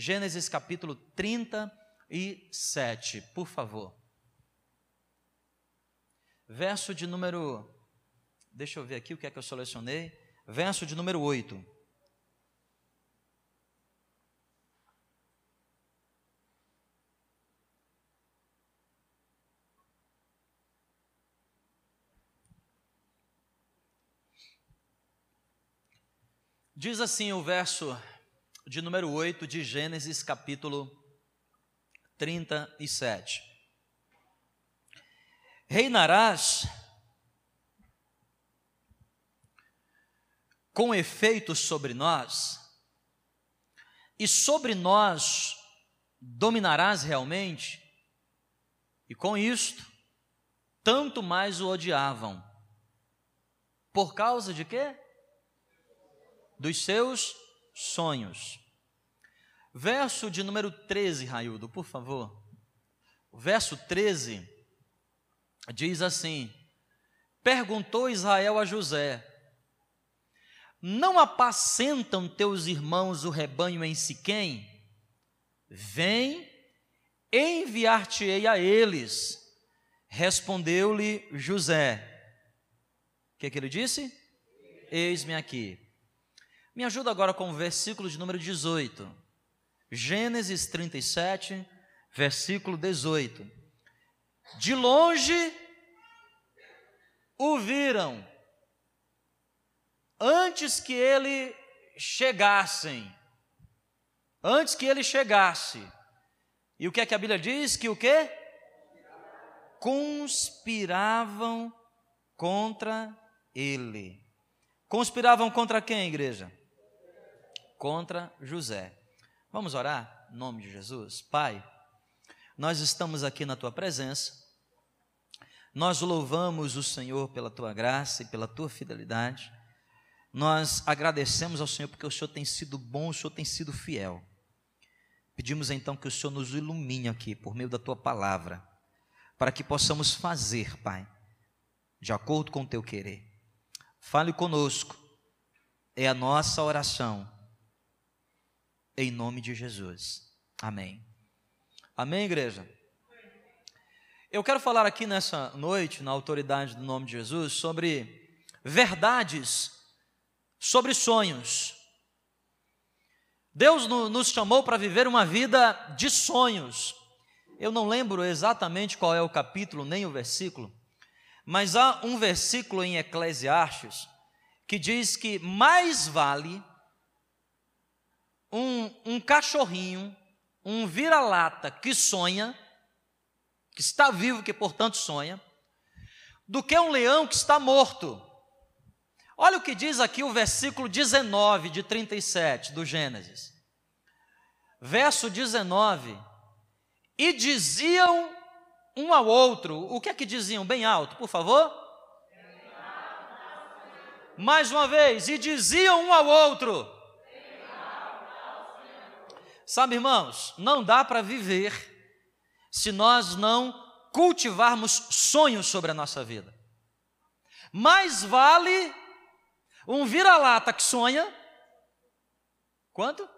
Gênesis capítulo 37, por favor. Verso de número. Deixa eu ver aqui o que é que eu selecionei. Verso de número 8. Diz assim o verso de número 8 de Gênesis, capítulo 37. Reinarás com efeito sobre nós, e sobre nós dominarás realmente, e com isto, tanto mais o odiavam. Por causa de quê? dos seus sonhos. Verso de número 13, Raildo, por favor. O verso 13 diz assim: Perguntou Israel a José: Não apacentam teus irmãos o rebanho em Siquém? Vem, enviar-te-ei a eles. Respondeu-lhe José. O que, é que ele disse? Eis-me aqui. Me ajuda agora com o versículo de número 18. Gênesis 37, versículo 18. De longe o viram, antes que ele chegassem, antes que ele chegasse. E o que é que a Bíblia diz? Que o quê? Conspiravam contra ele. Conspiravam contra quem, igreja? contra José. Vamos orar? Em nome de Jesus. Pai, nós estamos aqui na tua presença. Nós louvamos o Senhor pela tua graça e pela tua fidelidade. Nós agradecemos ao Senhor porque o Senhor tem sido bom, o Senhor tem sido fiel. Pedimos então que o Senhor nos ilumine aqui por meio da tua palavra, para que possamos fazer, Pai, de acordo com o teu querer. Fale conosco, é a nossa oração em nome de Jesus. Amém. Amém, igreja? Eu quero falar aqui nessa noite, na autoridade do nome de Jesus, sobre verdades, sobre sonhos. Deus nos chamou para viver uma vida de sonhos. Eu não lembro exatamente qual é o capítulo nem o versículo, mas há um versículo em Eclesiastes que diz que mais vale um, um cachorrinho, um vira-lata que sonha, que está vivo, que portanto sonha, do que um leão que está morto. Olha o que diz aqui o versículo 19 de 37 do Gênesis. Verso 19: E diziam um ao outro, o que é que diziam? Bem alto, por favor. Mais uma vez, e diziam um ao outro: Sabe, irmãos, não dá para viver se nós não cultivarmos sonhos sobre a nossa vida. Mais vale um vira-lata que sonha. Quanto?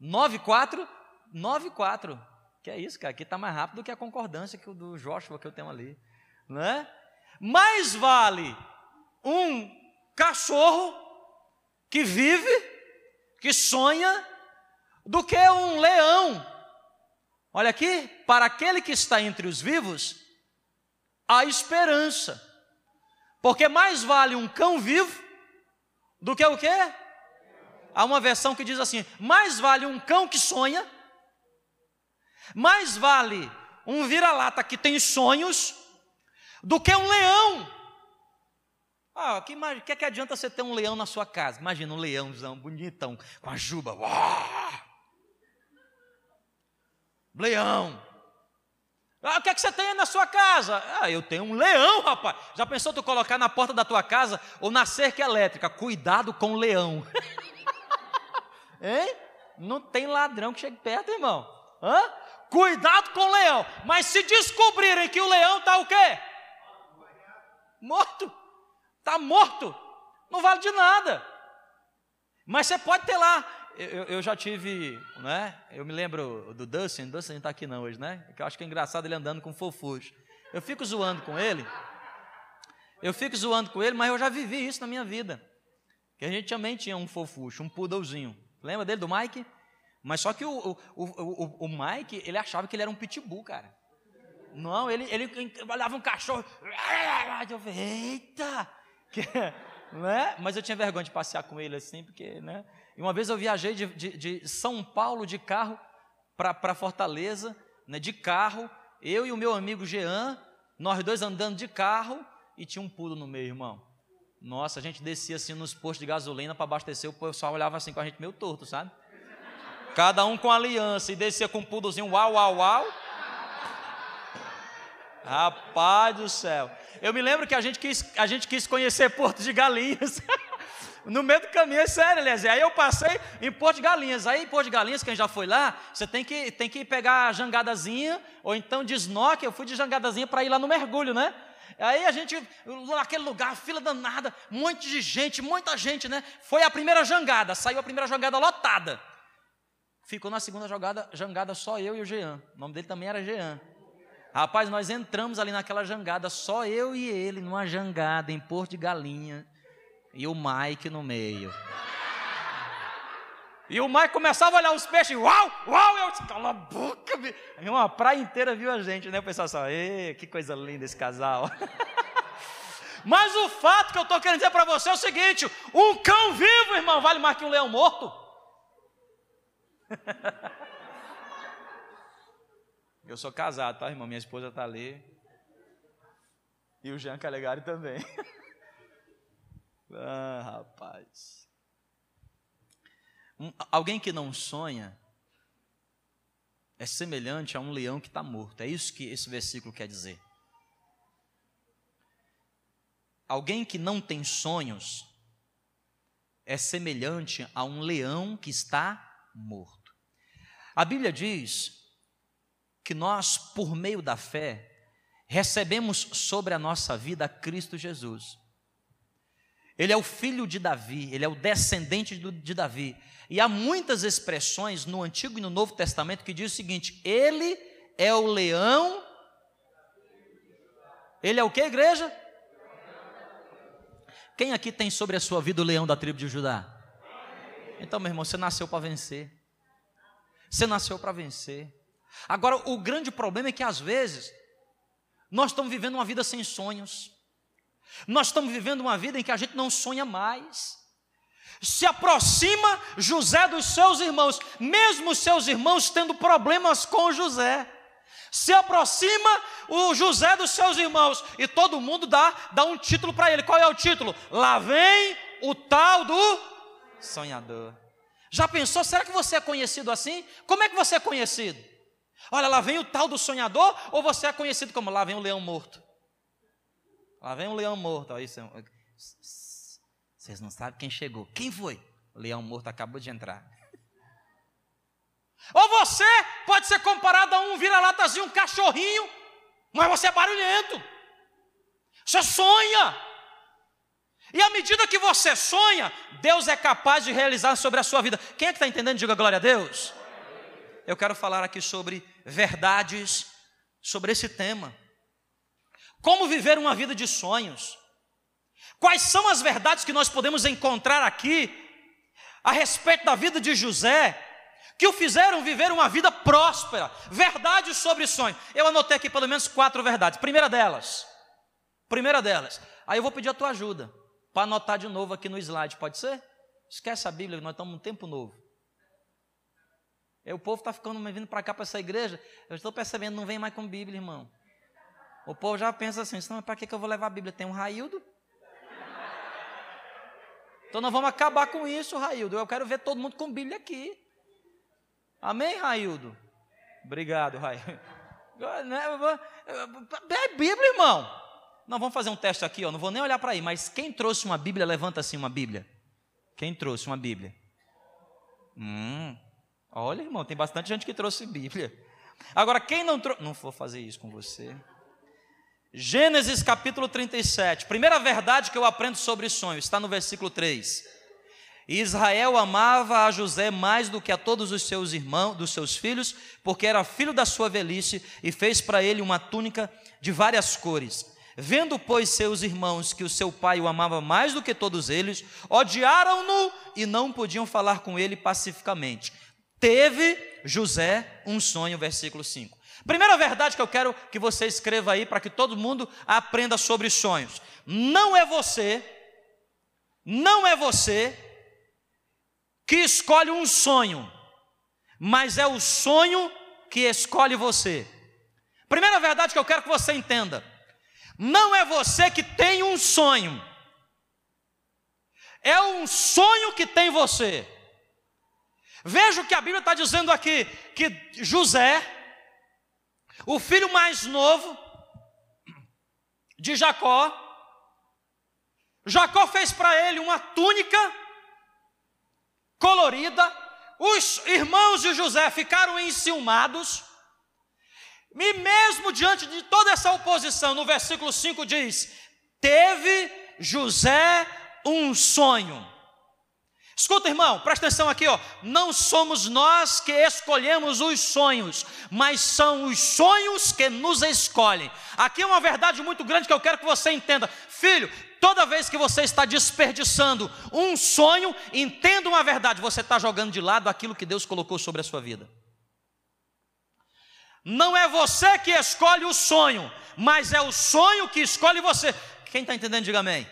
9,4? 9,4. Que é isso, cara? Aqui está mais rápido do que a concordância que o do Joshua que eu tenho ali. Não é? Mais vale um cachorro que vive, que sonha, do que um leão. Olha aqui, para aquele que está entre os vivos, há esperança. Porque mais vale um cão vivo do que o quê? Há uma versão que diz assim: mais vale um cão que sonha, mais vale um vira-lata que tem sonhos, do que um leão. Ah, que, que, que adianta você ter um leão na sua casa? Imagina um leãozão bonitão, com a juba. Uau! Leão. Ah, o que é que você tem na sua casa? Ah, eu tenho um leão, rapaz. Já pensou tu colocar na porta da tua casa ou na cerca elétrica? Cuidado com o leão. hein? Não tem ladrão que chegue perto, irmão. Hã? Cuidado com o leão. Mas se descobrirem que o leão está o quê? Morto. Está morto. Não vale de nada. Mas você pode ter lá eu, eu, já tive, né? Eu me lembro do Dustin, Dustin não está aqui não hoje, né? Que eu acho que é engraçado ele andando com fofus. Eu fico zoando com ele. Eu fico zoando com ele, mas eu já vivi isso na minha vida. Que a gente também tinha um fofucho, um poodlezinho. Lembra dele, do Mike? Mas só que o, o, o, o, Mike, ele achava que ele era um pitbull, cara. Não, ele, ele olhava um cachorro. Eu falei, eita! Que, né? Mas eu tinha vergonha de passear com ele assim, porque, né? E uma vez eu viajei de, de, de São Paulo de carro para Fortaleza, né, de carro, eu e o meu amigo Jean, nós dois andando de carro e tinha um pulo no meio, irmão. Nossa, a gente descia assim nos postos de gasolina para abastecer, o pessoal olhava assim com a gente meio torto, sabe? Cada um com aliança e descia com um pudozinho, uau, uau, uau. Rapaz do céu. Eu me lembro que a gente quis, a gente quis conhecer Porto de Galinhas. no meio do caminho, é sério, Eliezer. Aí eu passei em Porto de Galinhas. Aí em Porto de Galinhas, quem já foi lá, você tem que, tem que pegar a jangadazinha, ou então de snorkel. Eu fui de jangadazinha para ir lá no mergulho, né? Aí a gente, naquele lugar, fila danada, um monte de gente, muita gente, né? Foi a primeira jangada, saiu a primeira jangada lotada. Ficou na segunda jogada, jangada só eu e o Jean. O nome dele também era Jean. Rapaz, nós entramos ali naquela jangada, só eu e ele, numa jangada em Porto de Galinha, e o Mike no meio. E o Mike começava a olhar os peixes, uau, uau, eu disse, cala a boca, uma praia inteira viu a gente, né? O pessoal só, que coisa linda esse casal. Mas o fato que eu estou querendo dizer para você é o seguinte: um cão vivo, irmão, vale mais que um leão morto. Eu sou casado, tá, irmão? Minha esposa está ali. E o Jean Calegari também. ah, rapaz. Um, alguém que não sonha é semelhante a um leão que está morto. É isso que esse versículo quer dizer. Alguém que não tem sonhos é semelhante a um leão que está morto. A Bíblia diz que nós, por meio da fé, recebemos sobre a nossa vida Cristo Jesus. Ele é o filho de Davi, ele é o descendente de Davi. E há muitas expressões no Antigo e no Novo Testamento que diz o seguinte: ele é o leão. Ele é o que, igreja? Quem aqui tem sobre a sua vida o leão da tribo de Judá? Então, meu irmão, você nasceu para vencer. Você nasceu para vencer. Agora, o grande problema é que às vezes nós estamos vivendo uma vida sem sonhos. Nós estamos vivendo uma vida em que a gente não sonha mais. Se aproxima José dos seus irmãos, mesmo os seus irmãos tendo problemas com José. Se aproxima o José dos seus irmãos e todo mundo dá, dá um título para ele. Qual é o título? Lá vem o tal do sonhador. Já pensou? Será que você é conhecido assim? Como é que você é conhecido? Olha, lá vem o tal do sonhador, ou você é conhecido como lá vem o leão morto? Lá vem o leão morto. Aí, vocês não sabem quem chegou. Quem foi? O leão morto acabou de entrar. Ou você pode ser comparado a um vira-latazinho, um cachorrinho, mas você é barulhento. Você sonha. E à medida que você sonha, Deus é capaz de realizar sobre a sua vida. Quem é que está entendendo? Diga glória a Deus. Eu quero falar aqui sobre verdades sobre esse tema. Como viver uma vida de sonhos? Quais são as verdades que nós podemos encontrar aqui a respeito da vida de José, que o fizeram viver uma vida próspera? Verdades sobre sonhos. Eu anotei aqui pelo menos quatro verdades. Primeira delas, primeira delas. Aí eu vou pedir a tua ajuda para anotar de novo aqui no slide, pode ser? Esquece a Bíblia, nós estamos num tempo novo. E o povo está ficando vindo para cá, para essa igreja. Eu estou percebendo, não vem mais com Bíblia, irmão. O povo já pensa assim: não, para que, que eu vou levar a Bíblia? Tem um Raildo? Então nós vamos acabar com isso, Raildo. Eu quero ver todo mundo com Bíblia aqui. Amém, Raildo? Obrigado, Raildo. É Bíblia, irmão. Nós vamos fazer um teste aqui, ó. Não vou nem olhar para aí, mas quem trouxe uma Bíblia, levanta assim uma Bíblia. Quem trouxe uma Bíblia? Hum. Olha, irmão, tem bastante gente que trouxe Bíblia. Agora, quem não trouxe. Não vou fazer isso com você. Gênesis capítulo 37. Primeira verdade que eu aprendo sobre sonhos está no versículo 3. Israel amava a José mais do que a todos os seus irmãos, dos seus filhos, porque era filho da sua velhice e fez para ele uma túnica de várias cores. Vendo, pois, seus irmãos que o seu pai o amava mais do que todos eles, odiaram-no e não podiam falar com ele pacificamente. Teve José um sonho, versículo 5. Primeira verdade que eu quero que você escreva aí para que todo mundo aprenda sobre sonhos. Não é você, não é você que escolhe um sonho, mas é o sonho que escolhe você. Primeira verdade que eu quero que você entenda: não é você que tem um sonho, é um sonho que tem você. Veja o que a Bíblia está dizendo aqui: que José, o filho mais novo de Jacó, Jacó fez para ele uma túnica colorida, os irmãos de José ficaram enciumados, e mesmo diante de toda essa oposição, no versículo 5 diz: Teve José um sonho. Escuta, irmão, presta atenção aqui, ó. Não somos nós que escolhemos os sonhos, mas são os sonhos que nos escolhem. Aqui é uma verdade muito grande que eu quero que você entenda. Filho, toda vez que você está desperdiçando um sonho, entenda uma verdade: você está jogando de lado aquilo que Deus colocou sobre a sua vida. Não é você que escolhe o sonho, mas é o sonho que escolhe você. Quem está entendendo, diga amém.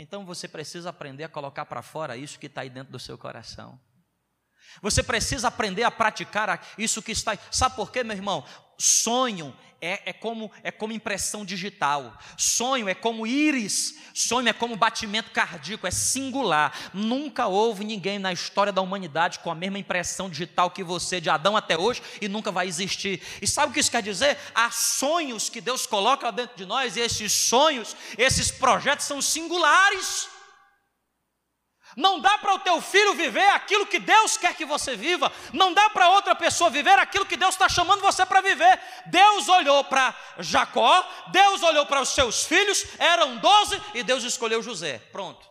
Então você precisa aprender a colocar para fora isso que está aí dentro do seu coração. Você precisa aprender a praticar isso que está. Sabe por quê, meu irmão? Sonho é, é, como, é como impressão digital, sonho é como íris, sonho é como batimento cardíaco, é singular. Nunca houve ninguém na história da humanidade com a mesma impressão digital que você, de Adão até hoje, e nunca vai existir. E sabe o que isso quer dizer? Há sonhos que Deus coloca dentro de nós, e esses sonhos, esses projetos são singulares. Não dá para o teu filho viver aquilo que Deus quer que você viva. Não dá para outra pessoa viver aquilo que Deus está chamando você para viver. Deus olhou para Jacó, Deus olhou para os seus filhos, eram doze, e Deus escolheu José. Pronto.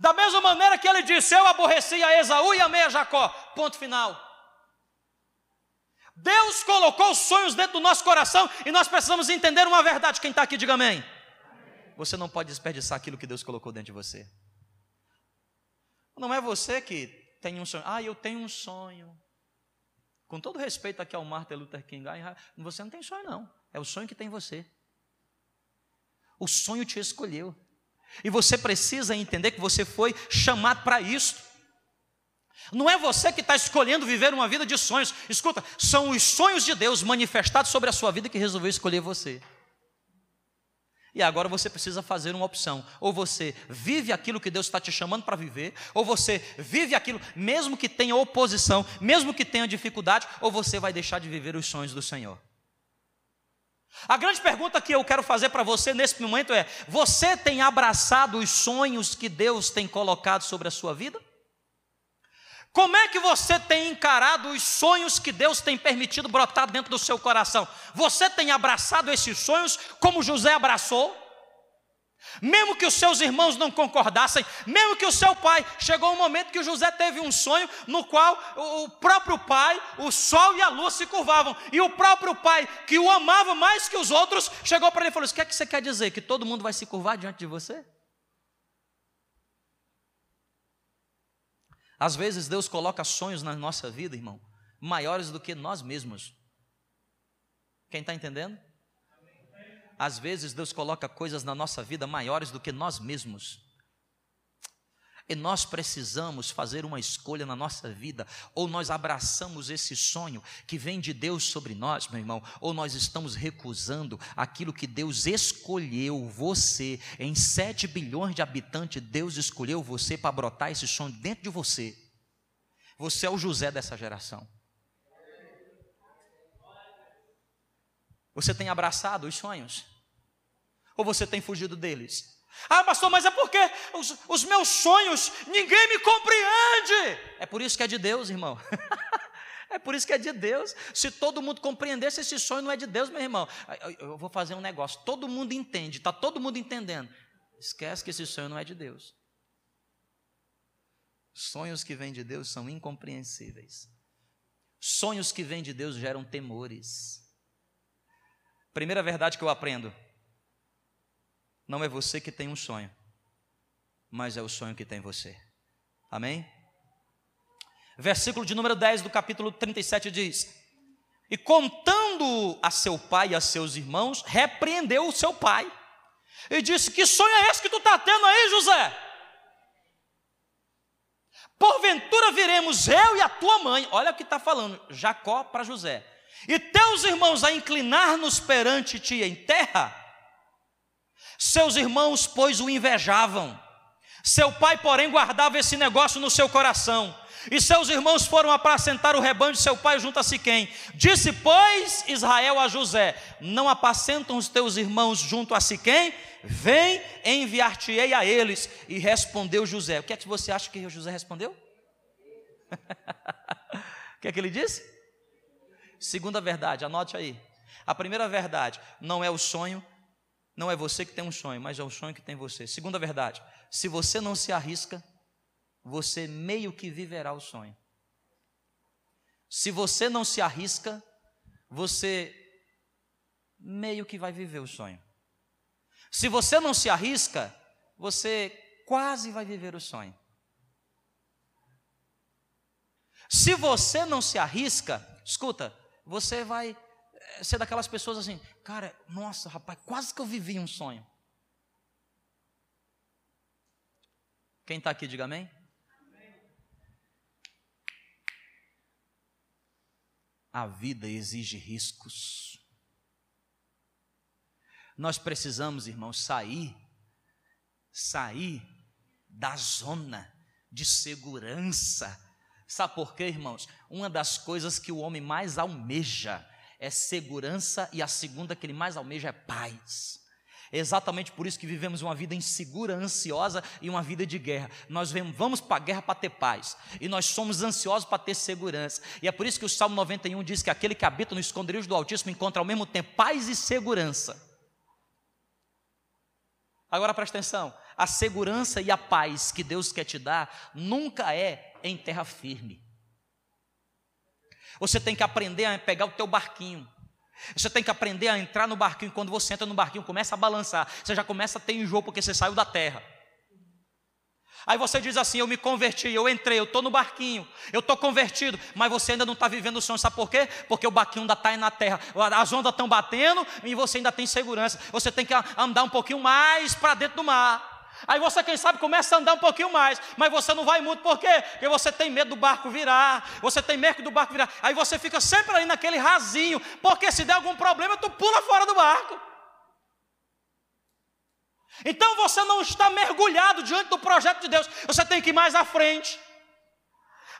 Da mesma maneira que ele disse: Eu aborreci a Esaú e amei a Jacó. Ponto final. Deus colocou os sonhos dentro do nosso coração e nós precisamos entender uma verdade. Quem está aqui, diga amém você não pode desperdiçar aquilo que Deus colocou dentro de você. Não é você que tem um sonho. Ah, eu tenho um sonho. Com todo respeito aqui ao Martin Luther King, você não tem sonho, não. É o sonho que tem você. O sonho te escolheu. E você precisa entender que você foi chamado para isso. Não é você que está escolhendo viver uma vida de sonhos. Escuta, são os sonhos de Deus manifestados sobre a sua vida que resolveu escolher você. E agora você precisa fazer uma opção. Ou você vive aquilo que Deus está te chamando para viver, ou você vive aquilo, mesmo que tenha oposição, mesmo que tenha dificuldade, ou você vai deixar de viver os sonhos do Senhor. A grande pergunta que eu quero fazer para você nesse momento é: você tem abraçado os sonhos que Deus tem colocado sobre a sua vida? Como é que você tem encarado os sonhos que Deus tem permitido brotar dentro do seu coração? Você tem abraçado esses sonhos como José abraçou? Mesmo que os seus irmãos não concordassem, mesmo que o seu pai, chegou um momento que José teve um sonho no qual o próprio pai, o sol e a lua se curvavam, e o próprio pai, que o amava mais que os outros, chegou para ele e falou: O que é que você quer dizer? Que todo mundo vai se curvar diante de você? Às vezes Deus coloca sonhos na nossa vida, irmão, maiores do que nós mesmos. Quem está entendendo? Às vezes Deus coloca coisas na nossa vida maiores do que nós mesmos. E nós precisamos fazer uma escolha na nossa vida, ou nós abraçamos esse sonho que vem de Deus sobre nós, meu irmão, ou nós estamos recusando aquilo que Deus escolheu você. Em 7 bilhões de habitantes, Deus escolheu você para brotar esse sonho dentro de você. Você é o José dessa geração. Você tem abraçado os sonhos? Ou você tem fugido deles? Ah, pastor, mas é porque os, os meus sonhos ninguém me compreende. É por isso que é de Deus, irmão. É por isso que é de Deus. Se todo mundo compreendesse esse sonho, não é de Deus, meu irmão. Eu vou fazer um negócio. Todo mundo entende, está todo mundo entendendo. esquece que esse sonho não é de Deus. Sonhos que vêm de Deus são incompreensíveis. Sonhos que vêm de Deus geram temores. Primeira verdade que eu aprendo: não é você que tem um sonho, mas é o sonho que tem você. Amém? Versículo de número 10 do capítulo 37 diz: E contando a seu pai e a seus irmãos, repreendeu o seu pai e disse: Que sonho é esse que tu está tendo aí, José? Porventura viremos eu e a tua mãe, olha o que está falando, Jacó para José, e teus irmãos a inclinar-nos perante ti em terra? Seus irmãos, pois, o invejavam. Seu pai, porém, guardava esse negócio no seu coração. E seus irmãos foram apacentar o rebanho de seu pai junto a Siquém. Disse, pois, Israel a José: Não apacentam os teus irmãos junto a Siquém? Vem, enviar-te-ei a eles. E respondeu José. O que é que você acha que José respondeu? o que é que ele disse? Segunda verdade, anote aí. A primeira verdade, não é o sonho, não é você que tem um sonho, mas é o sonho que tem você. Segunda verdade, se você não se arrisca, você meio que viverá o sonho. Se você não se arrisca, você meio que vai viver o sonho. Se você não se arrisca, você quase vai viver o sonho. Se você não se arrisca, escuta, você vai ser daquelas pessoas assim, cara, nossa, rapaz, quase que eu vivi um sonho. Quem está aqui, diga amém. A vida exige riscos. Nós precisamos, irmãos, sair, sair da zona de segurança. Sabe por quê, irmãos? Uma das coisas que o homem mais almeja é segurança, e a segunda que ele mais almeja é paz. É exatamente por isso que vivemos uma vida insegura, ansiosa e uma vida de guerra. Nós vamos para a guerra para ter paz, e nós somos ansiosos para ter segurança. E é por isso que o Salmo 91 diz que aquele que habita no esconderijo do Altíssimo encontra ao mesmo tempo paz e segurança. Agora presta atenção: a segurança e a paz que Deus quer te dar nunca é em terra firme. Você tem que aprender a pegar o teu barquinho. Você tem que aprender a entrar no barquinho. Quando você entra no barquinho, começa a balançar. Você já começa a ter enjoo porque você saiu da terra. Aí você diz assim: Eu me converti, eu entrei, eu estou no barquinho, eu estou convertido, mas você ainda não está vivendo o sonho, sabe por quê? Porque o barquinho ainda está na terra, as ondas estão batendo e você ainda tem segurança. Você tem que andar um pouquinho mais para dentro do mar. Aí você, quem sabe, começa a andar um pouquinho mais, mas você não vai muito, por quê? Porque você tem medo do barco virar, você tem medo do barco virar. Aí você fica sempre ali naquele rasinho, porque se der algum problema, tu pula fora do barco. Então você não está mergulhado diante do projeto de Deus, você tem que ir mais à frente.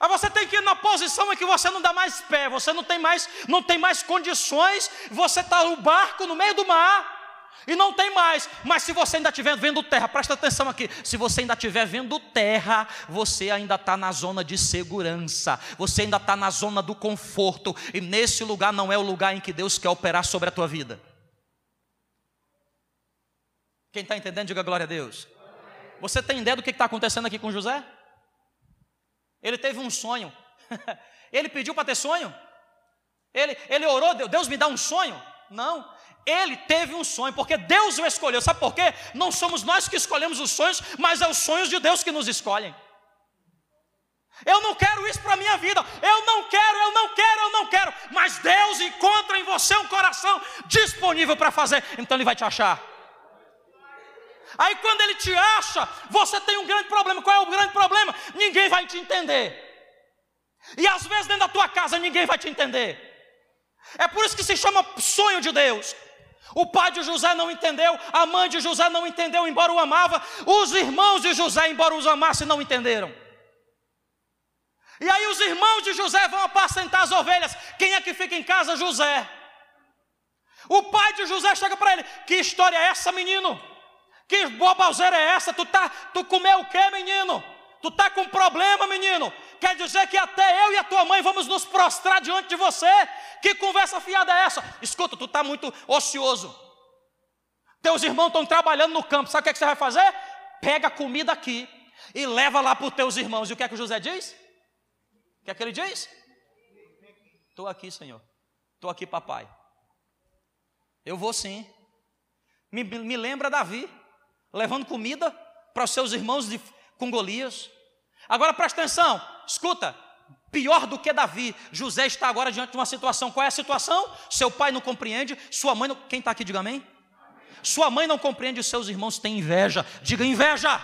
Aí você tem que ir na posição em que você não dá mais pé, você não tem mais, não tem mais condições, você está no barco no meio do mar. E não tem mais, mas se você ainda estiver vendo terra, presta atenção aqui. Se você ainda estiver vendo terra, você ainda está na zona de segurança, você ainda está na zona do conforto, e nesse lugar não é o lugar em que Deus quer operar sobre a tua vida. Quem está entendendo, diga glória a Deus. Você tem ideia do que está acontecendo aqui com José? Ele teve um sonho. ele pediu para ter sonho? Ele, ele orou, Deus me dá um sonho? Não. Ele teve um sonho, porque Deus o escolheu. Sabe por quê? Não somos nós que escolhemos os sonhos, mas é os sonhos de Deus que nos escolhem. Eu não quero isso para a minha vida. Eu não quero, eu não quero, eu não quero. Mas Deus encontra em você um coração disponível para fazer. Então Ele vai te achar. Aí quando ele te acha, você tem um grande problema. Qual é o grande problema? Ninguém vai te entender. E às vezes dentro da tua casa ninguém vai te entender. É por isso que se chama sonho de Deus. O pai de José não entendeu, a mãe de José não entendeu, embora o amava. Os irmãos de José, embora os amassem, não entenderam. E aí os irmãos de José vão apacentar as ovelhas. Quem é que fica em casa? José. O pai de José chega para ele: Que história é essa, menino? Que bobalzeira é essa? Tu, tá, tu comeu o que, menino? Tu tá com problema, menino? Quer dizer que até eu e a tua mãe vamos nos prostrar diante de você? Que conversa fiada é essa? Escuta, tu tá muito ocioso. Teus irmãos estão trabalhando no campo, sabe o que, é que você vai fazer? Pega a comida aqui e leva lá para os teus irmãos. E o que é que José diz? O que é que ele diz? Estou aqui, Senhor. Estou aqui, papai. Eu vou sim. Me, me lembra Davi, levando comida para os seus irmãos de, com Golias. Agora presta atenção, escuta. Pior do que Davi, José está agora diante de uma situação. Qual é a situação? Seu pai não compreende, sua mãe não. Quem está aqui, diga amém. Sua mãe não compreende, seus irmãos têm inveja. Diga inveja.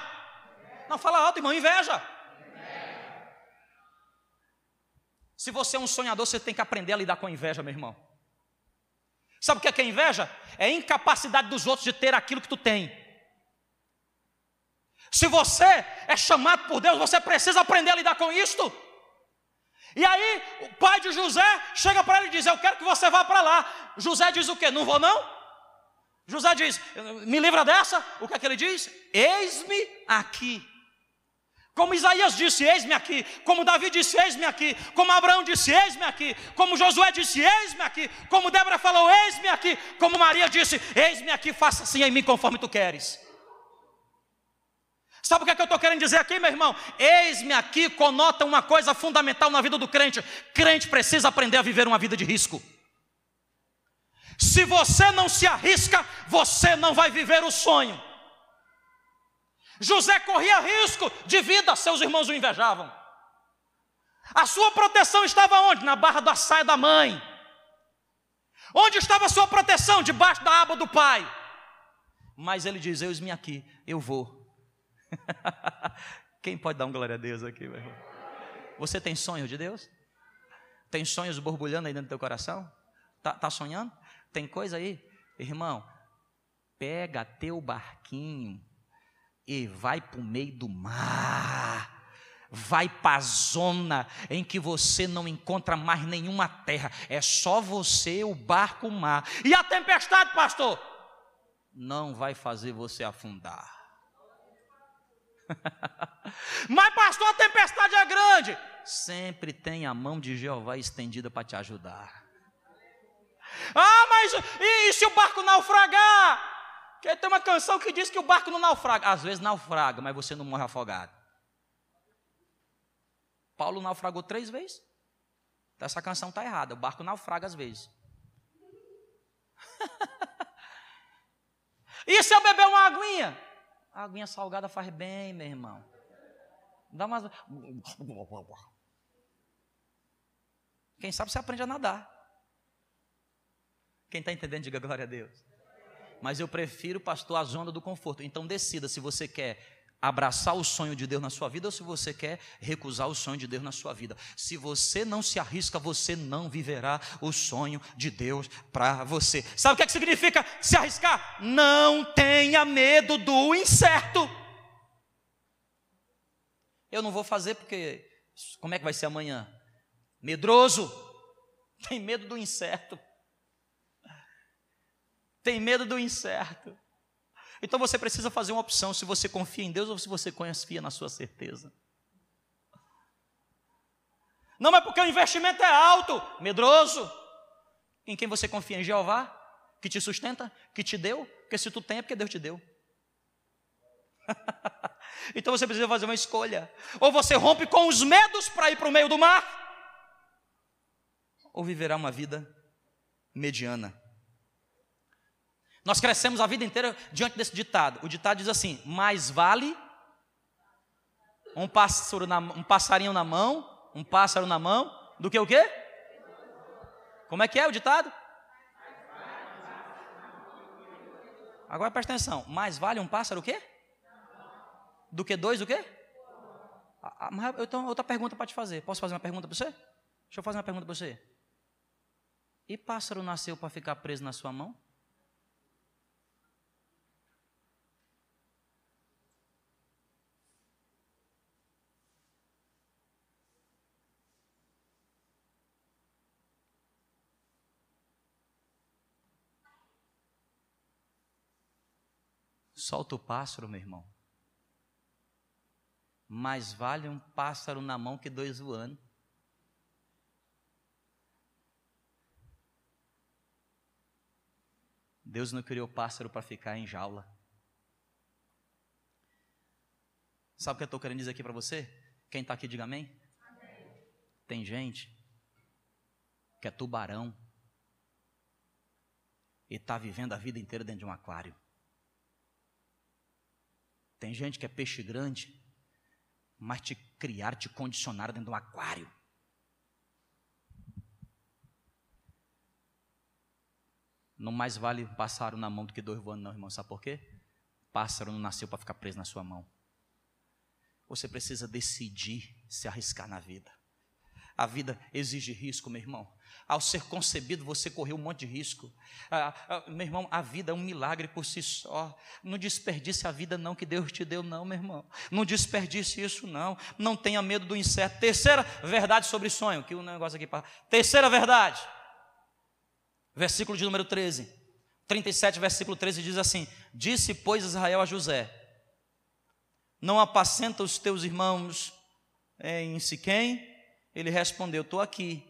Não, fala alto, irmão, inveja. Se você é um sonhador, você tem que aprender a lidar com a inveja, meu irmão. Sabe o que é, que é inveja? É a incapacidade dos outros de ter aquilo que tu tem. Se você é chamado por Deus, você precisa aprender a lidar com isto. E aí, o pai de José chega para ele e diz: Eu quero que você vá para lá. José diz o quê? Não vou não? José diz: Me livra dessa. O que é que ele diz? Eis-me aqui. Como Isaías disse, eis-me aqui. Como Davi disse, eis-me aqui. Como Abraão disse, eis-me aqui. Como Josué disse, eis-me aqui. Como Débora falou, eis-me aqui. Como Maria disse, eis-me aqui, faça assim em mim conforme tu queres. Sabe o que, é que eu estou querendo dizer aqui, meu irmão? Eis-me aqui conota uma coisa fundamental na vida do crente. Crente precisa aprender a viver uma vida de risco. Se você não se arrisca, você não vai viver o sonho. José corria risco de vida, seus irmãos o invejavam. A sua proteção estava onde? Na barra da saia da mãe. Onde estava a sua proteção? Debaixo da aba do pai. Mas ele diz: Eis-me aqui, eu vou. Quem pode dar um glória a Deus aqui, meu irmão? Você tem sonho de Deus? Tem sonhos borbulhando aí dentro do teu coração? Tá, tá sonhando? Tem coisa aí? Irmão, pega teu barquinho e vai para o meio do mar. Vai para a zona em que você não encontra mais nenhuma terra. É só você, o barco, o mar. E a tempestade, pastor? Não vai fazer você afundar. Mas, pastor, a tempestade é grande. Sempre tem a mão de Jeová estendida para te ajudar. Ah, mas e, e se o barco naufragar? Porque tem uma canção que diz que o barco não naufraga. Às vezes naufraga, mas você não morre afogado. Paulo naufragou três vezes. Então essa canção está errada. O barco naufraga às vezes. e se eu beber uma aguinha? A aguinha salgada faz bem, meu irmão. Dá umas. Quem sabe você aprende a nadar. Quem está entendendo, diga glória a Deus. Mas eu prefiro, pastor, a zona do conforto. Então decida se você quer abraçar o sonho de Deus na sua vida ou se você quer recusar o sonho de Deus na sua vida. Se você não se arrisca, você não viverá o sonho de Deus para você. Sabe o que, é que significa se arriscar? Não tenha medo do incerto. Eu não vou fazer porque como é que vai ser amanhã? Medroso. Tem medo do incerto. Tem medo do incerto. Então você precisa fazer uma opção se você confia em Deus ou se você confia na sua certeza. Não é porque o investimento é alto, medroso. Em quem você confia? Em Jeová, que te sustenta, que te deu, porque se tu tem é porque Deus te deu. então você precisa fazer uma escolha. Ou você rompe com os medos para ir para o meio do mar, ou viverá uma vida mediana. Nós crescemos a vida inteira diante desse ditado. O ditado diz assim: mais vale um, pássaro na, um passarinho na mão, um pássaro na mão, do que o quê? Como é que é o ditado? Agora presta atenção. Mais vale um pássaro o quê? Do que dois o quê? Ah, ah, eu tenho outra pergunta para te fazer. Posso fazer uma pergunta para você? Deixa eu fazer uma pergunta para você. E pássaro nasceu para ficar preso na sua mão? Solta o pássaro, meu irmão. Mais vale um pássaro na mão que dois voando. Deus não criou pássaro para ficar em jaula. Sabe o que eu estou querendo dizer aqui para você? Quem está aqui, diga amém. amém. Tem gente que é tubarão e está vivendo a vida inteira dentro de um aquário. Tem gente que é peixe grande, mas te criar, te condicionar dentro de um aquário. Não mais vale pássaro na mão do que dois voando, não, irmão. Sabe por quê? Pássaro não nasceu para ficar preso na sua mão. Você precisa decidir se arriscar na vida. A vida exige risco, meu irmão. Ao ser concebido, você correu um monte de risco. Ah, ah, meu irmão, a vida é um milagre por si só. Não desperdice a vida, não, que Deus te deu, não, meu irmão. Não desperdice isso, não. Não tenha medo do incerto. Terceira verdade sobre sonho, que o negócio aqui. Terceira verdade. Versículo de número 13. 37, versículo 13 diz assim: Disse, pois, Israel a José: Não apacenta os teus irmãos em Siquém? Ele respondeu: Estou aqui.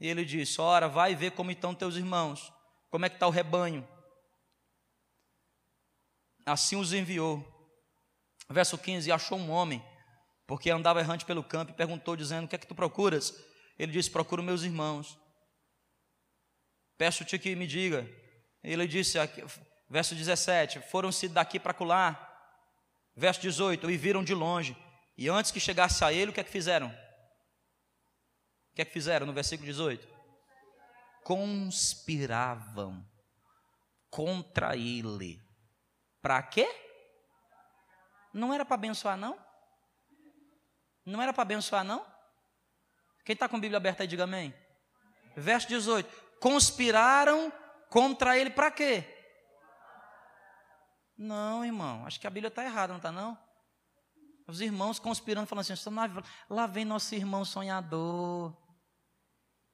E ele disse: Ora, vai ver como estão teus irmãos, como é que está o rebanho. Assim os enviou. Verso 15: Achou um homem, porque andava errante pelo campo, e perguntou, dizendo: O que é que tu procuras? Ele disse: Procuro meus irmãos. Peço-te que me diga. Ele disse, verso 17: Foram-se daqui para colar. Verso 18: E viram de longe. E antes que chegasse a ele, o que é que fizeram? Que é que fizeram no versículo 18? Conspiravam contra ele. Para quê? Não era para abençoar, não? Não era para abençoar, não? Quem está com a Bíblia aberta aí, diga amém. Verso 18: Conspiraram contra ele para quê? Não, irmão, acho que a Bíblia está errada, não está não? Os irmãos conspirando, falando assim, lá vem nosso irmão sonhador.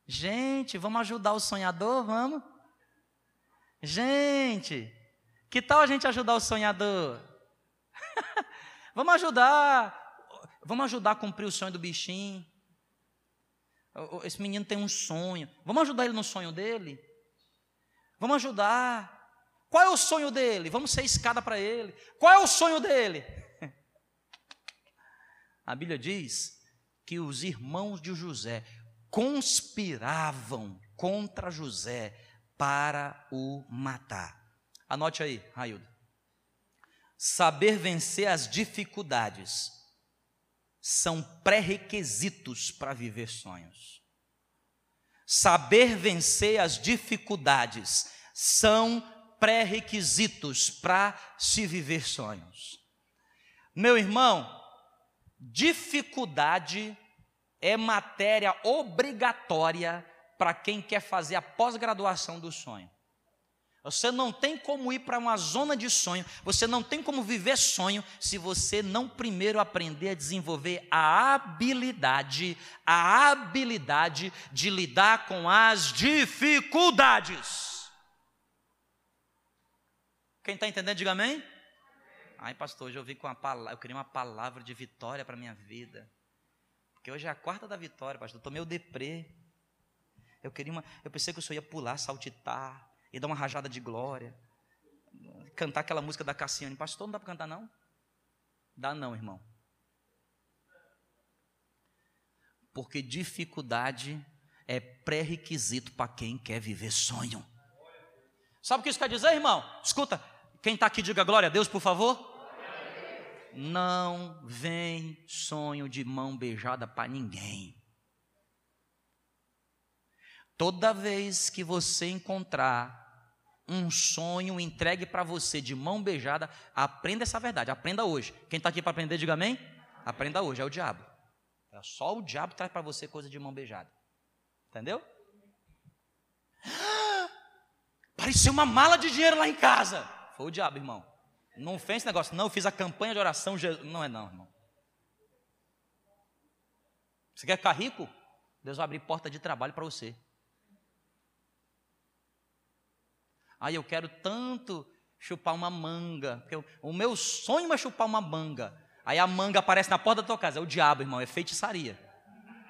Gente, vamos ajudar o sonhador? Vamos? Gente, que tal a gente ajudar o sonhador? vamos ajudar. Vamos ajudar a cumprir o sonho do bichinho. Esse menino tem um sonho. Vamos ajudar ele no sonho dele? Vamos ajudar. Qual é o sonho dele? Vamos ser escada para ele. Qual é o sonho dele? A Bíblia diz que os irmãos de José conspiravam contra José para o matar. Anote aí, Raildo. Saber vencer as dificuldades são pré-requisitos para viver sonhos. Saber vencer as dificuldades são pré-requisitos para se viver sonhos. Meu irmão, dificuldade é matéria obrigatória para quem quer fazer a pós-graduação do sonho. Você não tem como ir para uma zona de sonho, você não tem como viver sonho se você não primeiro aprender a desenvolver a habilidade, a habilidade de lidar com as dificuldades. Quem está entendendo, diga amém. Ai, pastor, hoje eu vim com uma palavra, eu queria uma palavra de vitória para minha vida. Porque hoje é a quarta da vitória, pastor. Eu tomei o deprê. Eu queria uma, eu pensei que o senhor ia pular, saltitar e dar uma rajada de glória. Cantar aquela música da Cassiane. Pastor, não dá para cantar não? Dá não, irmão. Porque dificuldade é pré-requisito para quem quer viver sonho. Sabe o que isso quer dizer, irmão? Escuta, quem está aqui, diga glória a Deus, por favor não vem sonho de mão beijada para ninguém. Toda vez que você encontrar um sonho entregue para você de mão beijada, aprenda essa verdade, aprenda hoje. Quem está aqui para aprender, diga amém? Aprenda hoje, é o diabo. É só o diabo traz para você coisa de mão beijada. Entendeu? Pareceu uma mala de dinheiro lá em casa. Foi o diabo, irmão. Não fez esse negócio, não, eu fiz a campanha de oração. Não é não, irmão. Você quer ficar rico? Deus vai abrir porta de trabalho para você. Aí eu quero tanto chupar uma manga, porque o meu sonho é chupar uma manga. Aí a manga aparece na porta da tua casa, é o diabo, irmão, é feitiçaria.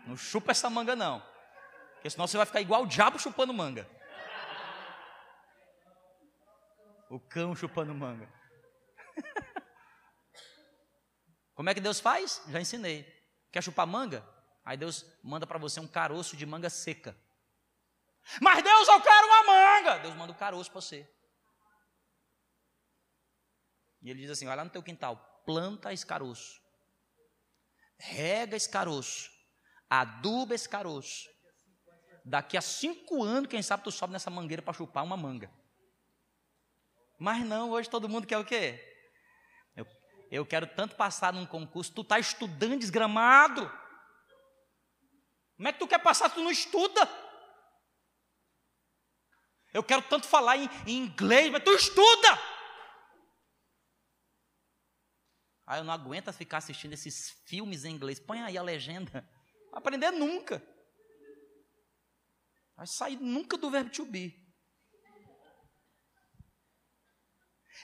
Não chupa essa manga não, porque senão você vai ficar igual o diabo chupando manga. O cão chupando manga. Como é que Deus faz? Já ensinei. Quer chupar manga? Aí Deus manda para você um caroço de manga seca. Mas Deus, eu quero uma manga. Deus manda o um caroço para você. E ele diz assim: vai lá no teu quintal, planta esse caroço, rega esse caroço, aduba esse caroço. Daqui a cinco anos, quem sabe tu sobe nessa mangueira para chupar uma manga. Mas não, hoje todo mundo quer o quê? Eu, quero tanto passar num concurso, tu está estudando desgramado. Como é que tu quer passar se tu não estuda? Eu quero tanto falar em, em inglês, mas tu estuda. Ah, eu não aguento ficar assistindo esses filmes em inglês. Põe aí a legenda. Aprender nunca. Vai sair nunca do verbo to be.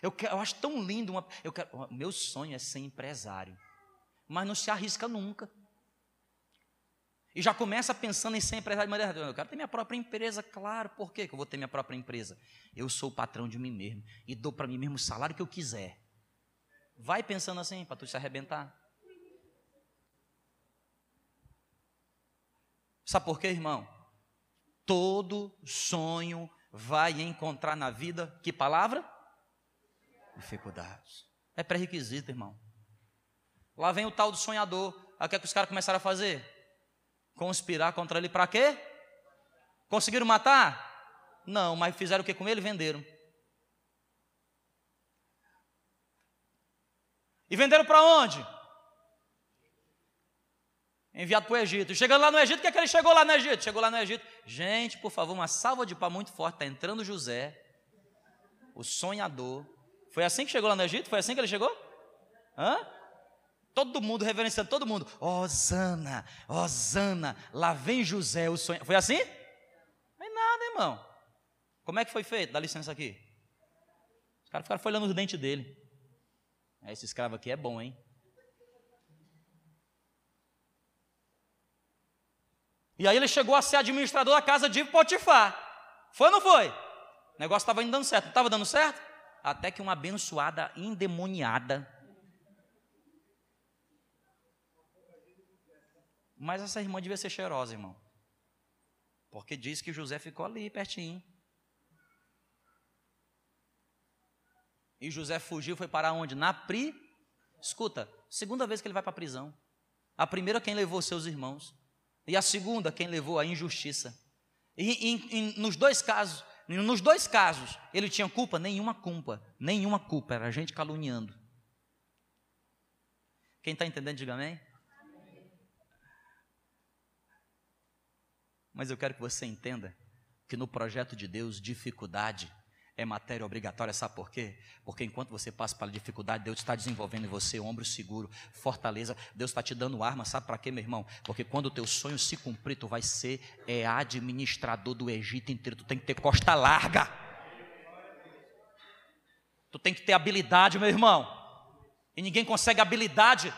Eu, quero, eu acho tão lindo. Uma, eu quero, meu sonho é ser empresário. Mas não se arrisca nunca. E já começa pensando em ser empresário de maneira. Eu quero ter minha própria empresa, claro. Por quê que eu vou ter minha própria empresa? Eu sou o patrão de mim mesmo. E dou para mim mesmo o salário que eu quiser. Vai pensando assim, para tu se arrebentar. Sabe por quê, irmão? Todo sonho vai encontrar na vida, que palavra? Dificuldades. É pré-requisito, irmão. Lá vem o tal do sonhador. Aí o que, é que os caras começaram a fazer? Conspirar contra ele para quê? Conseguiram matar? Não, mas fizeram o que com ele? Venderam. E venderam para onde? Enviado para o Egito. Chegando lá no Egito, o que é que ele chegou lá no Egito? Chegou lá no Egito. Gente, por favor, uma salva de pau muito forte. Está entrando José, o sonhador. Foi assim que chegou lá no Egito? Foi assim que ele chegou? Hã? Todo mundo reverenciando, todo mundo. Osana, Osana, lá vem José, o sonhador. Foi assim? Não é nada, irmão. Como é que foi feito? Dá licença aqui. Os caras ficaram olhando os dentes dele. Esse escravo aqui é bom, hein? E aí ele chegou a ser administrador da casa de Potifar. Foi ou não foi? O negócio estava indo dando certo. Não estava dando certo? Até que uma abençoada endemoniada. Mas essa irmã devia ser cheirosa, irmão. Porque diz que José ficou ali, pertinho. E José fugiu, foi para onde? Na pri. Escuta, segunda vez que ele vai para a prisão. A primeira, quem levou seus irmãos. E a segunda, quem levou a injustiça. E, e, e, nos dois casos, nos dois casos, ele tinha culpa? Nenhuma culpa. Nenhuma culpa. Era a gente caluniando. Quem está entendendo, diga amém. Mas eu quero que você entenda que no projeto de Deus, dificuldade é matéria obrigatória, sabe por quê? Porque enquanto você passa pela dificuldade, Deus está desenvolvendo em você ombro seguro, fortaleza, Deus está te dando arma, sabe para quê, meu irmão? Porque quando o teu sonho se cumprir, tu vai ser é, administrador do Egito inteiro, tu tem que ter costa larga, tu tem que ter habilidade, meu irmão, e ninguém consegue habilidade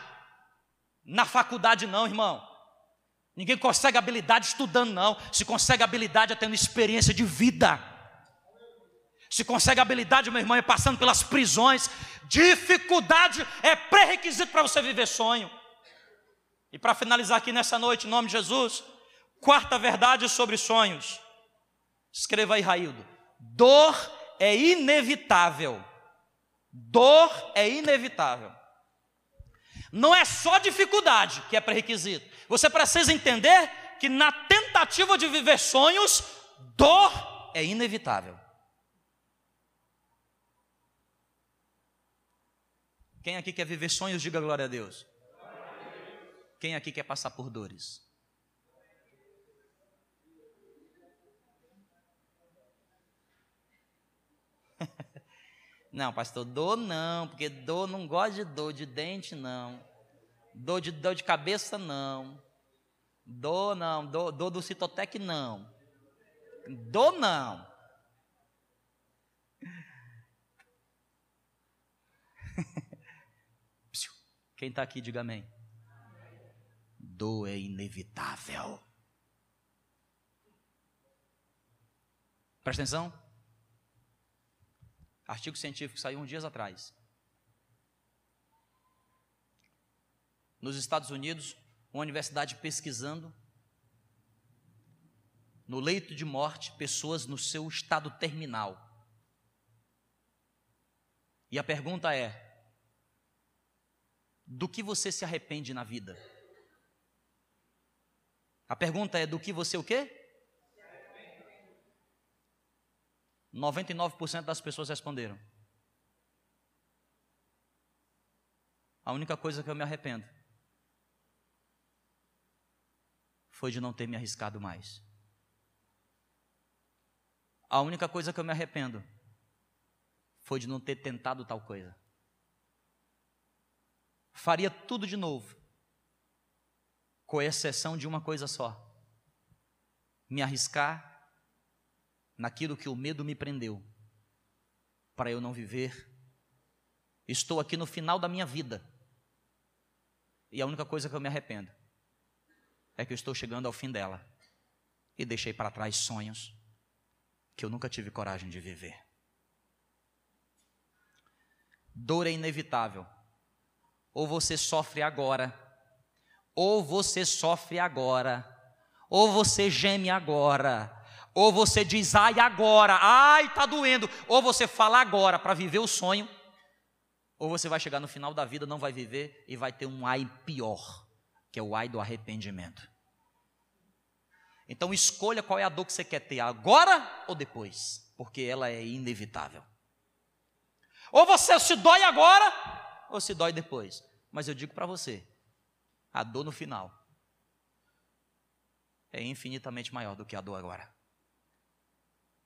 na faculdade, não, irmão. Ninguém consegue habilidade estudando, não. Se consegue habilidade é tendo experiência de vida. Se consegue habilidade, meu irmão, é passando pelas prisões. Dificuldade é pré-requisito para você viver sonho. E para finalizar aqui nessa noite, em nome de Jesus, quarta verdade sobre sonhos. Escreva aí, Raildo. Dor é inevitável. Dor é inevitável. Não é só dificuldade que é pré-requisito. Você precisa entender que na tentativa de viver sonhos, dor é inevitável. Quem aqui quer viver sonhos, diga glória a Deus. Quem aqui quer passar por dores? Não, pastor, dor não, porque dor não gosta de dor de dente, não. Dor de dor de cabeça, não. Dor não, dor, dor do citotec, não. Dor não. Quem está aqui, diga amém. Dor é inevitável. Presta atenção. Artigo científico saiu uns dias atrás. Nos Estados Unidos, uma universidade pesquisando no leito de morte pessoas no seu estado terminal. E a pergunta é: do que você se arrepende na vida? A pergunta é: do que você o quê? 99% das pessoas responderam. A única coisa que eu me arrependo foi de não ter me arriscado mais. A única coisa que eu me arrependo foi de não ter tentado tal coisa. Faria tudo de novo, com exceção de uma coisa só: me arriscar naquilo que o medo me prendeu, para eu não viver. Estou aqui no final da minha vida, e a única coisa que eu me arrependo é que eu estou chegando ao fim dela e deixei para trás sonhos que eu nunca tive coragem de viver. Dor é inevitável. Ou você sofre agora, ou você sofre agora, ou você geme agora, ou você diz ai agora, ai tá doendo, ou você fala agora. Para viver o sonho, ou você vai chegar no final da vida, não vai viver e vai ter um ai pior, que é o ai do arrependimento. Então escolha qual é a dor que você quer ter, agora ou depois, porque ela é inevitável. Ou você se dói agora, ou se dói depois. Mas eu digo para você, a dor no final é infinitamente maior do que a dor agora.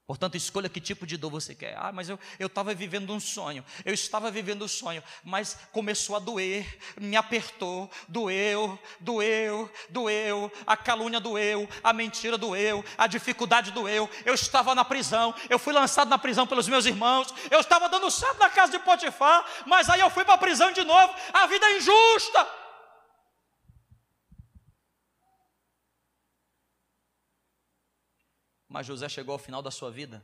Portanto, escolha que tipo de dor você quer. Ah, mas eu estava vivendo um sonho. Eu estava vivendo um sonho, mas começou a doer, me apertou, doeu, doeu, doeu, a calúnia doeu, a mentira doeu, a dificuldade doeu. Eu estava na prisão, eu fui lançado na prisão pelos meus irmãos, eu estava dando certo na casa de Potifar, mas aí eu fui para a prisão de novo. A vida é injusta. Mas José chegou ao final da sua vida.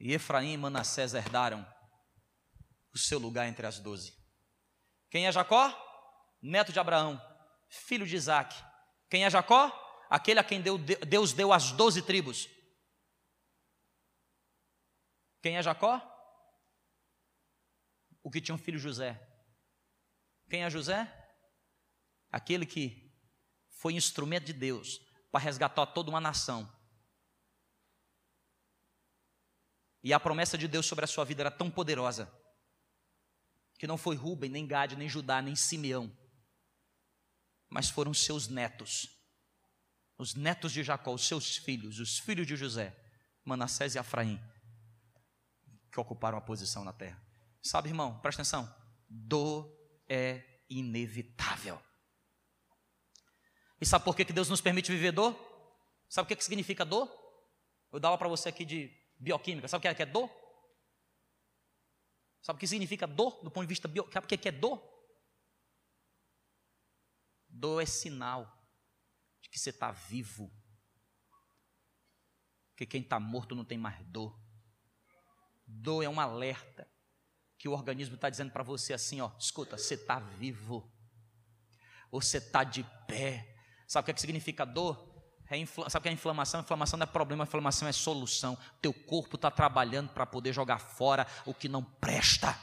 E Efraim e Manassés herdaram o seu lugar entre as doze. Quem é Jacó? Neto de Abraão, filho de Isaac. Quem é Jacó? Aquele a quem Deus deu as doze tribos. Quem é Jacó? O que tinha um filho José. Quem é José? Aquele que foi instrumento de Deus para resgatar toda uma nação. E a promessa de Deus sobre a sua vida era tão poderosa que não foi Rubem, nem Gade, nem Judá, nem Simeão, mas foram seus netos, os netos de Jacó, os seus filhos, os filhos de José, Manassés e Afraim, que ocuparam a posição na terra. Sabe, irmão, presta atenção: dor é inevitável. E sabe por que Deus nos permite viver dor? Sabe o que significa dor? Eu dava para você aqui de bioquímica. Sabe o que é, dor? Sabe o que significa dor do ponto de vista bioquímico? Sabe o que é dor? Dor é sinal de que você está vivo. Porque quem está morto não tem mais dor. Dor é um alerta que o organismo está dizendo para você assim: ó, escuta, você está vivo. Você está de pé. Sabe o que, é que significa dor? É infla... Sabe o que é inflamação? Inflamação não é problema, inflamação é solução. Teu corpo está trabalhando para poder jogar fora o que não presta.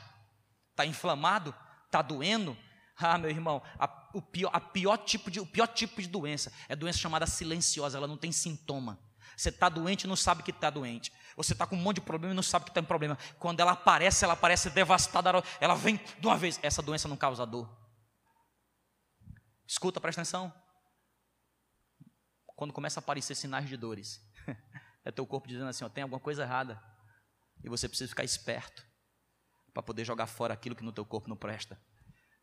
Está inflamado? Está doendo? Ah, meu irmão, a, o, pior, a pior tipo de, o pior tipo de doença é doença chamada silenciosa, ela não tem sintoma. Você está doente e não sabe que está doente. Você está com um monte de problema e não sabe que tem problema. Quando ela aparece, ela aparece devastada, ela vem de uma vez. Essa doença não causa dor. Escuta, presta atenção quando começa a aparecer sinais de dores. é teu corpo dizendo assim: ó, tem alguma coisa errada. E você precisa ficar esperto para poder jogar fora aquilo que no teu corpo não presta.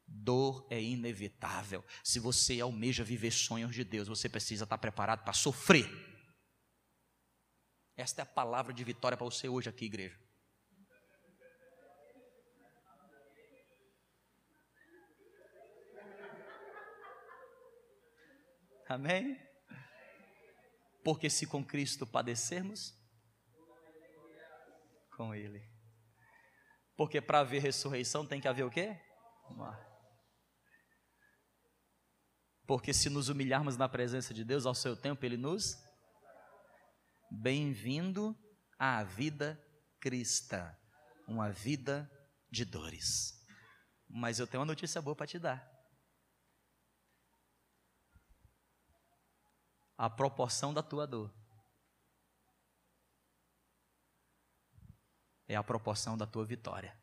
Dor é inevitável. Se você almeja viver sonhos de Deus, você precisa estar preparado para sofrer. Esta é a palavra de vitória para você hoje aqui, igreja. Amém? Porque se com Cristo padecermos, com Ele. Porque para haver ressurreição tem que haver o quê? Porque se nos humilharmos na presença de Deus, ao seu tempo Ele nos. Bem-vindo à vida cristã, uma vida de dores. Mas eu tenho uma notícia boa para te dar. A proporção da tua dor é a proporção da tua vitória.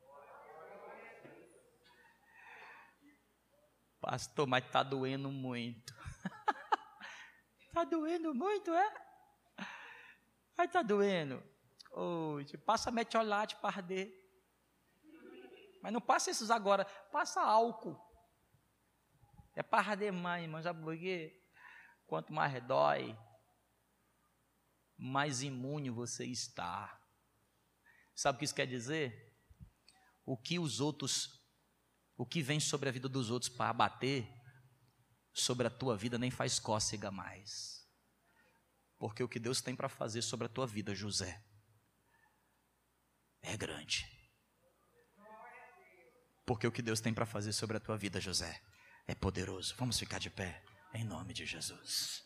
Pastor, mas está doendo muito. Está doendo muito, é? Aí está doendo. Hoje, passa metiolate para arder. Mas não passa esses agora, passa álcool. É para arder mais, irmão, sabe por quê? Quanto mais dói, mais imune você está. Sabe o que isso quer dizer? O que os outros, o que vem sobre a vida dos outros para abater, sobre a tua vida nem faz cócega mais. Porque o que Deus tem para fazer sobre a tua vida, José, é grande. Porque o que Deus tem para fazer sobre a tua vida, José, é poderoso. Vamos ficar de pé, em nome de Jesus.